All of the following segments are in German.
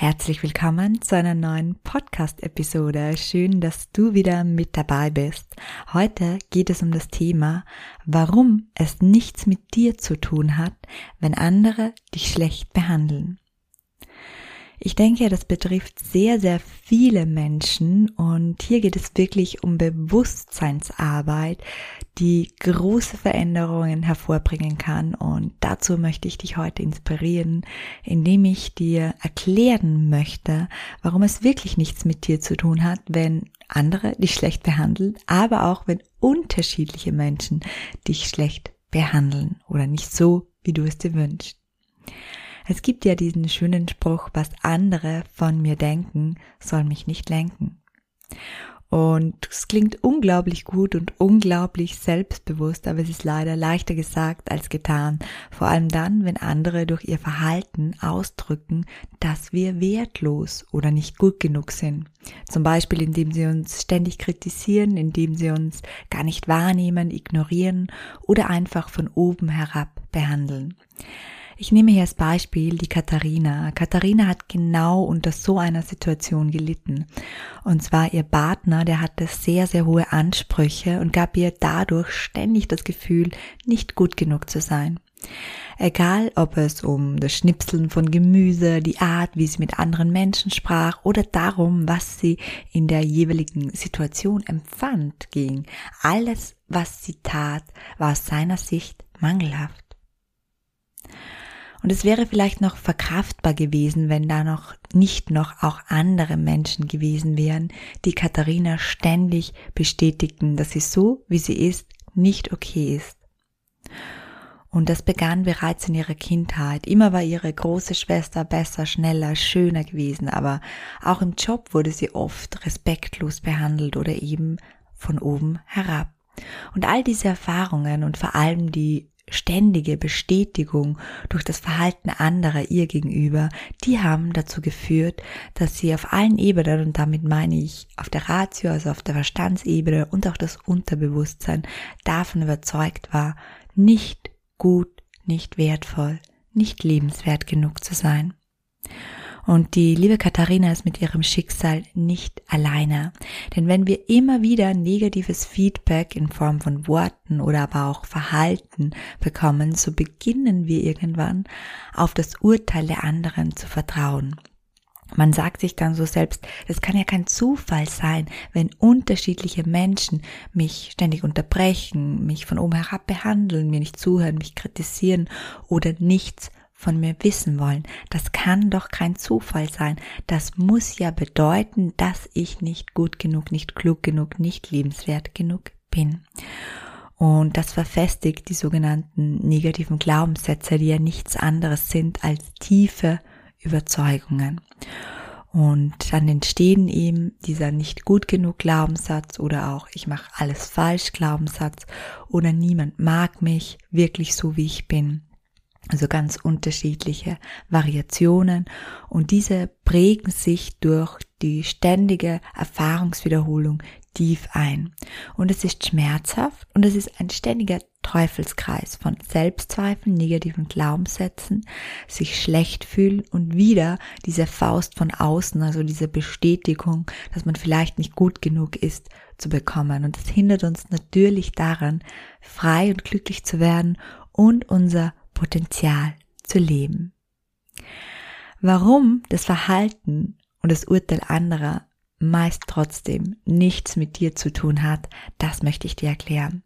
Herzlich willkommen zu einer neuen Podcast-Episode. Schön, dass du wieder mit dabei bist. Heute geht es um das Thema, warum es nichts mit dir zu tun hat, wenn andere dich schlecht behandeln. Ich denke, das betrifft sehr, sehr viele Menschen und hier geht es wirklich um Bewusstseinsarbeit, die große Veränderungen hervorbringen kann und dazu möchte ich dich heute inspirieren, indem ich dir erklären möchte, warum es wirklich nichts mit dir zu tun hat, wenn andere dich schlecht behandeln, aber auch wenn unterschiedliche Menschen dich schlecht behandeln oder nicht so, wie du es dir wünschst. Es gibt ja diesen schönen Spruch, was andere von mir denken, soll mich nicht lenken. Und es klingt unglaublich gut und unglaublich selbstbewusst, aber es ist leider leichter gesagt als getan. Vor allem dann, wenn andere durch ihr Verhalten ausdrücken, dass wir wertlos oder nicht gut genug sind. Zum Beispiel, indem sie uns ständig kritisieren, indem sie uns gar nicht wahrnehmen, ignorieren oder einfach von oben herab behandeln. Ich nehme hier als Beispiel die Katharina. Katharina hat genau unter so einer Situation gelitten. Und zwar ihr Partner, der hatte sehr, sehr hohe Ansprüche und gab ihr dadurch ständig das Gefühl, nicht gut genug zu sein. Egal, ob es um das Schnipseln von Gemüse, die Art, wie sie mit anderen Menschen sprach oder darum, was sie in der jeweiligen Situation empfand, ging. Alles, was sie tat, war aus seiner Sicht mangelhaft. Und es wäre vielleicht noch verkraftbar gewesen, wenn da noch nicht noch auch andere Menschen gewesen wären, die Katharina ständig bestätigten, dass sie so, wie sie ist, nicht okay ist. Und das begann bereits in ihrer Kindheit. Immer war ihre große Schwester besser, schneller, schöner gewesen, aber auch im Job wurde sie oft respektlos behandelt oder eben von oben herab. Und all diese Erfahrungen und vor allem die ständige Bestätigung durch das Verhalten anderer ihr gegenüber, die haben dazu geführt, dass sie auf allen Ebenen, und damit meine ich auf der Ratio, also auf der Verstandsebene und auch das Unterbewusstsein, davon überzeugt war, nicht gut, nicht wertvoll, nicht lebenswert genug zu sein. Und die liebe Katharina ist mit ihrem Schicksal nicht alleine. Denn wenn wir immer wieder negatives Feedback in Form von Worten oder aber auch Verhalten bekommen, so beginnen wir irgendwann auf das Urteil der anderen zu vertrauen. Man sagt sich dann so selbst, es kann ja kein Zufall sein, wenn unterschiedliche Menschen mich ständig unterbrechen, mich von oben herab behandeln, mir nicht zuhören, mich kritisieren oder nichts von mir wissen wollen. Das kann doch kein Zufall sein. Das muss ja bedeuten, dass ich nicht gut genug, nicht klug genug, nicht lebenswert genug bin. Und das verfestigt die sogenannten negativen Glaubenssätze, die ja nichts anderes sind als tiefe Überzeugungen. Und dann entstehen eben dieser nicht gut genug Glaubenssatz oder auch ich mache alles falsch Glaubenssatz oder niemand mag mich wirklich so wie ich bin. Also ganz unterschiedliche Variationen und diese prägen sich durch die ständige Erfahrungswiederholung tief ein. Und es ist schmerzhaft und es ist ein ständiger Teufelskreis von Selbstzweifeln, negativen Glaubenssätzen, sich schlecht fühlen und wieder diese Faust von außen, also diese Bestätigung, dass man vielleicht nicht gut genug ist, zu bekommen. Und es hindert uns natürlich daran, frei und glücklich zu werden und unser Potenzial zu leben. Warum das Verhalten und das Urteil anderer meist trotzdem nichts mit dir zu tun hat, das möchte ich dir erklären.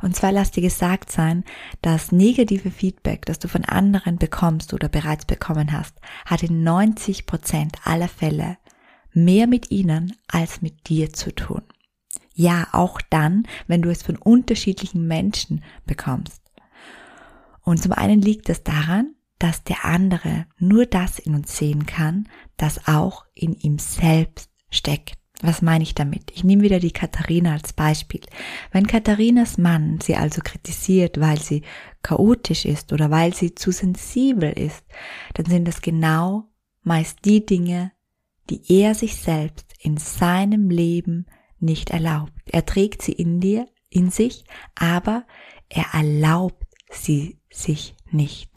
Und zwar lass dir gesagt sein, das negative Feedback, das du von anderen bekommst oder bereits bekommen hast, hat in 90 Prozent aller Fälle mehr mit ihnen als mit dir zu tun. Ja, auch dann, wenn du es von unterschiedlichen Menschen bekommst. Und zum einen liegt es daran, dass der andere nur das in uns sehen kann, das auch in ihm selbst steckt. Was meine ich damit? Ich nehme wieder die Katharina als Beispiel. Wenn Katharinas Mann sie also kritisiert, weil sie chaotisch ist oder weil sie zu sensibel ist, dann sind das genau meist die Dinge, die er sich selbst in seinem Leben nicht erlaubt. Er trägt sie in dir, in sich, aber er erlaubt sie sich nicht.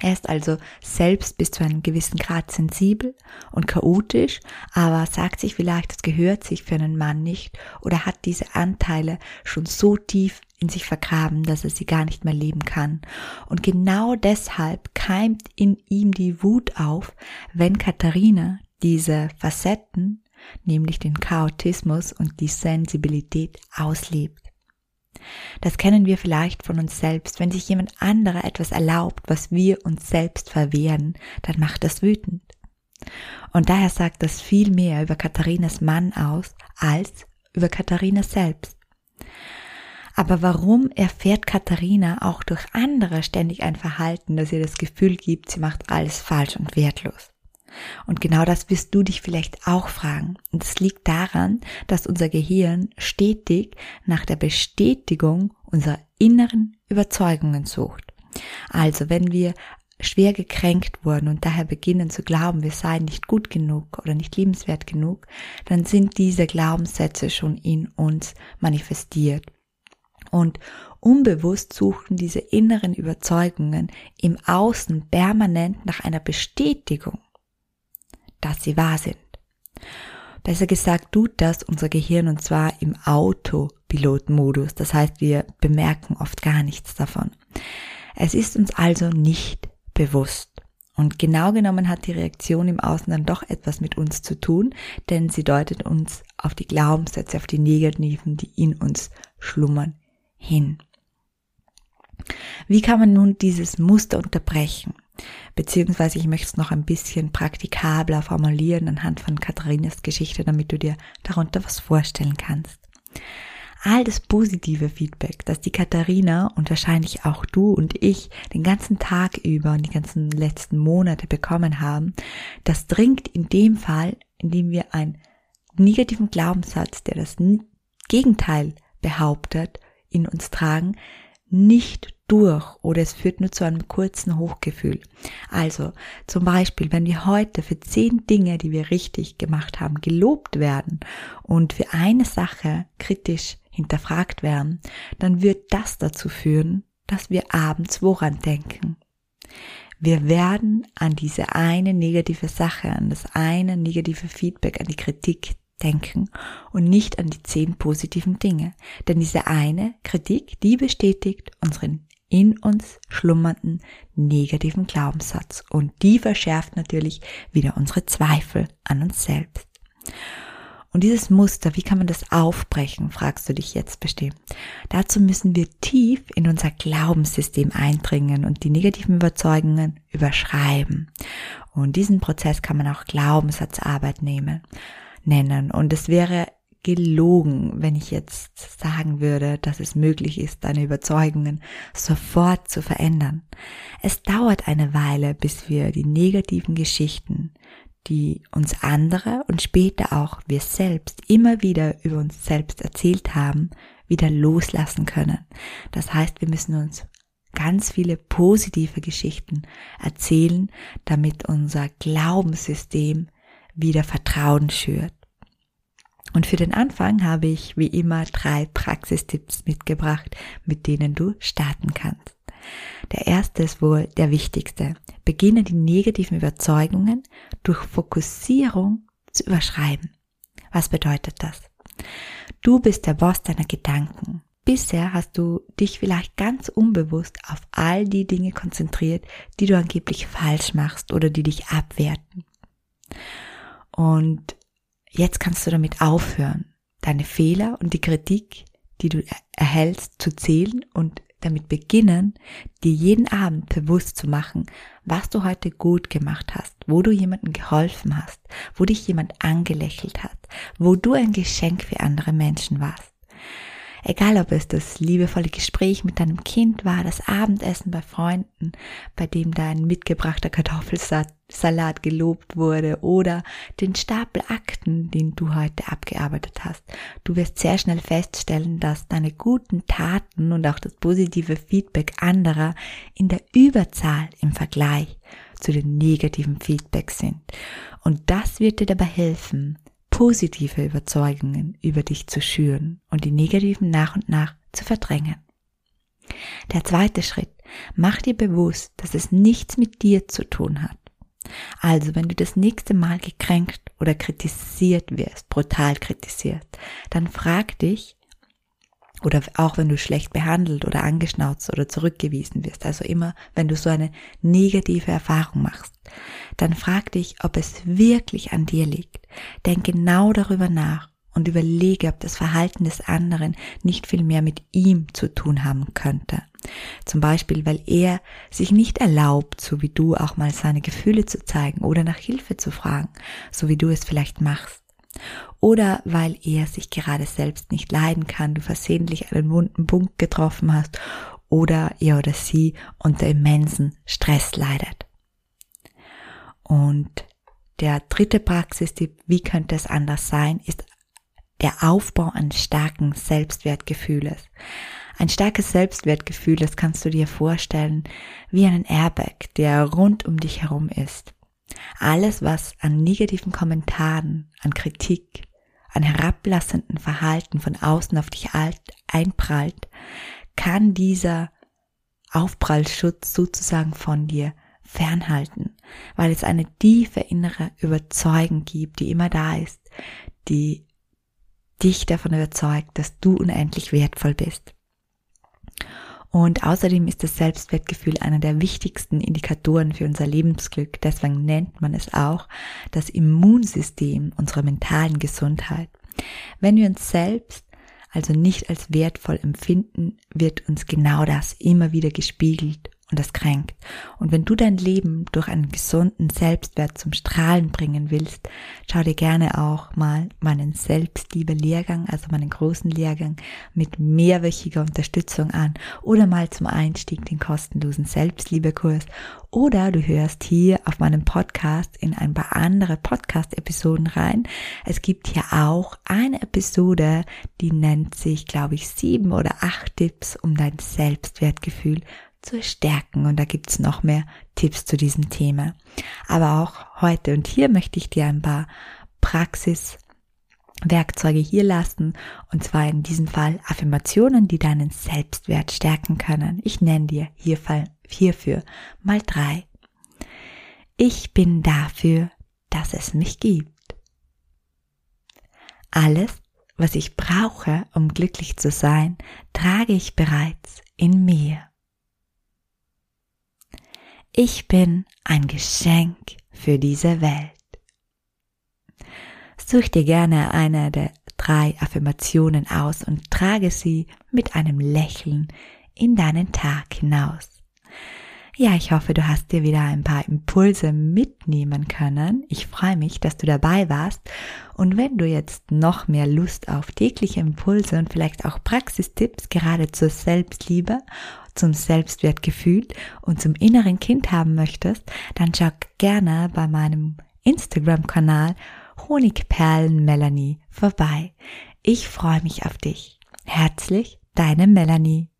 Er ist also selbst bis zu einem gewissen Grad sensibel und chaotisch, aber sagt sich vielleicht, es gehört sich für einen Mann nicht oder hat diese Anteile schon so tief in sich vergraben, dass er sie gar nicht mehr leben kann. Und genau deshalb keimt in ihm die Wut auf, wenn Katharina diese Facetten, nämlich den Chaotismus und die Sensibilität auslebt. Das kennen wir vielleicht von uns selbst. Wenn sich jemand anderer etwas erlaubt, was wir uns selbst verwehren, dann macht das wütend. Und daher sagt das viel mehr über Katharinas Mann aus als über Katharina selbst. Aber warum erfährt Katharina auch durch andere ständig ein Verhalten, das ihr das Gefühl gibt, sie macht alles falsch und wertlos? Und genau das wirst du dich vielleicht auch fragen. Und es liegt daran, dass unser Gehirn stetig nach der Bestätigung unserer inneren Überzeugungen sucht. Also wenn wir schwer gekränkt wurden und daher beginnen zu glauben, wir seien nicht gut genug oder nicht liebenswert genug, dann sind diese Glaubenssätze schon in uns manifestiert. Und unbewusst suchten diese inneren Überzeugungen im Außen permanent nach einer Bestätigung dass sie wahr sind. Besser gesagt tut das unser Gehirn und zwar im Autopilotmodus. Das heißt, wir bemerken oft gar nichts davon. Es ist uns also nicht bewusst. Und genau genommen hat die Reaktion im Außen dann doch etwas mit uns zu tun, denn sie deutet uns auf die Glaubenssätze, auf die negativen, die in uns schlummern, hin. Wie kann man nun dieses Muster unterbrechen? Beziehungsweise ich möchte es noch ein bisschen praktikabler formulieren anhand von Katharinas Geschichte, damit du dir darunter was vorstellen kannst. All das positive Feedback, das die Katharina und wahrscheinlich auch du und ich den ganzen Tag über und die ganzen letzten Monate bekommen haben, das dringt in dem Fall, indem wir einen negativen Glaubenssatz, der das Gegenteil behauptet, in uns tragen, nicht durch oder es führt nur zu einem kurzen Hochgefühl. Also zum Beispiel, wenn wir heute für zehn Dinge, die wir richtig gemacht haben, gelobt werden und für eine Sache kritisch hinterfragt werden, dann wird das dazu führen, dass wir abends woran denken. Wir werden an diese eine negative Sache, an das eine negative Feedback, an die Kritik denken und nicht an die zehn positiven Dinge. Denn diese eine Kritik, die bestätigt unseren in uns schlummernden negativen Glaubenssatz und die verschärft natürlich wieder unsere Zweifel an uns selbst. Und dieses Muster, wie kann man das aufbrechen, fragst du dich jetzt bestimmt. Dazu müssen wir tief in unser Glaubenssystem eindringen und die negativen Überzeugungen überschreiben. Und diesen Prozess kann man auch Glaubenssatzarbeit nehmen nennen. Und es wäre gelogen, wenn ich jetzt sagen würde, dass es möglich ist, deine Überzeugungen sofort zu verändern. Es dauert eine Weile, bis wir die negativen Geschichten, die uns andere und später auch wir selbst immer wieder über uns selbst erzählt haben, wieder loslassen können. Das heißt, wir müssen uns ganz viele positive Geschichten erzählen, damit unser Glaubenssystem wieder Vertrauen schürt. Und für den Anfang habe ich wie immer drei Praxistipps mitgebracht, mit denen du starten kannst. Der erste ist wohl der wichtigste. Beginne die negativen Überzeugungen durch Fokussierung zu überschreiben. Was bedeutet das? Du bist der Boss deiner Gedanken. Bisher hast du dich vielleicht ganz unbewusst auf all die Dinge konzentriert, die du angeblich falsch machst oder die dich abwerten. Und jetzt kannst du damit aufhören, deine Fehler und die Kritik, die du erhältst, zu zählen und damit beginnen, dir jeden Abend bewusst zu machen, was du heute gut gemacht hast, wo du jemandem geholfen hast, wo dich jemand angelächelt hat, wo du ein Geschenk für andere Menschen warst. Egal ob es das liebevolle Gespräch mit deinem Kind war, das Abendessen bei Freunden, bei dem dein mitgebrachter Kartoffelsalat gelobt wurde oder den Stapel Akten, den du heute abgearbeitet hast. Du wirst sehr schnell feststellen, dass deine guten Taten und auch das positive Feedback anderer in der Überzahl im Vergleich zu den negativen Feedbacks sind. Und das wird dir dabei helfen, positive Überzeugungen über dich zu schüren und die negativen nach und nach zu verdrängen. Der zweite Schritt, mach dir bewusst, dass es nichts mit dir zu tun hat. Also, wenn du das nächste Mal gekränkt oder kritisiert wirst, brutal kritisiert, dann frag dich, oder auch wenn du schlecht behandelt oder angeschnauzt oder zurückgewiesen wirst, also immer, wenn du so eine negative Erfahrung machst, dann frag dich, ob es wirklich an dir liegt. Denk genau darüber nach und überlege, ob das Verhalten des anderen nicht viel mehr mit ihm zu tun haben könnte. Zum Beispiel, weil er sich nicht erlaubt, so wie du auch mal seine Gefühle zu zeigen oder nach Hilfe zu fragen, so wie du es vielleicht machst oder weil er sich gerade selbst nicht leiden kann, du versehentlich einen wunden Punkt getroffen hast oder er oder sie unter immensen Stress leidet. Und der dritte Praxistipp, wie könnte es anders sein, ist der Aufbau eines starken Selbstwertgefühles. Ein starkes Selbstwertgefühl, das kannst du dir vorstellen, wie einen Airbag, der rund um dich herum ist. Alles, was an negativen Kommentaren, an Kritik, an herablassenden Verhalten von außen auf dich einprallt, kann dieser Aufprallschutz sozusagen von dir fernhalten, weil es eine tiefe innere Überzeugung gibt, die immer da ist, die dich davon überzeugt, dass du unendlich wertvoll bist. Und außerdem ist das Selbstwertgefühl einer der wichtigsten Indikatoren für unser Lebensglück. Deswegen nennt man es auch das Immunsystem unserer mentalen Gesundheit. Wenn wir uns selbst also nicht als wertvoll empfinden, wird uns genau das immer wieder gespiegelt und das kränkt. Und wenn du dein Leben durch einen gesunden Selbstwert zum Strahlen bringen willst, schau dir gerne auch mal meinen Selbstliebe-Lehrgang, also meinen großen Lehrgang mit mehrwöchiger Unterstützung an oder mal zum Einstieg den kostenlosen Selbstliebekurs oder du hörst hier auf meinem Podcast in ein paar andere Podcast-Episoden rein. Es gibt hier auch eine Episode, die nennt sich, glaube ich, sieben oder acht Tipps, um dein Selbstwertgefühl zu stärken. Und da gibt's noch mehr Tipps zu diesem Thema. Aber auch heute und hier möchte ich dir ein paar Praxiswerkzeuge hier lassen. Und zwar in diesem Fall Affirmationen, die deinen Selbstwert stärken können. Ich nenne dir hierfür mal drei. Ich bin dafür, dass es mich gibt. Alles, was ich brauche, um glücklich zu sein, trage ich bereits in mir. Ich bin ein Geschenk für diese Welt. Such dir gerne eine der drei Affirmationen aus und trage sie mit einem Lächeln in deinen Tag hinaus. Ja, ich hoffe, du hast dir wieder ein paar Impulse mitnehmen können. Ich freue mich, dass du dabei warst. Und wenn du jetzt noch mehr Lust auf tägliche Impulse und vielleicht auch Praxistipps gerade zur Selbstliebe zum Selbstwertgefühl und zum inneren Kind haben möchtest, dann schau gerne bei meinem Instagram-Kanal Honigperlen Melanie vorbei. Ich freue mich auf dich. Herzlich, deine Melanie.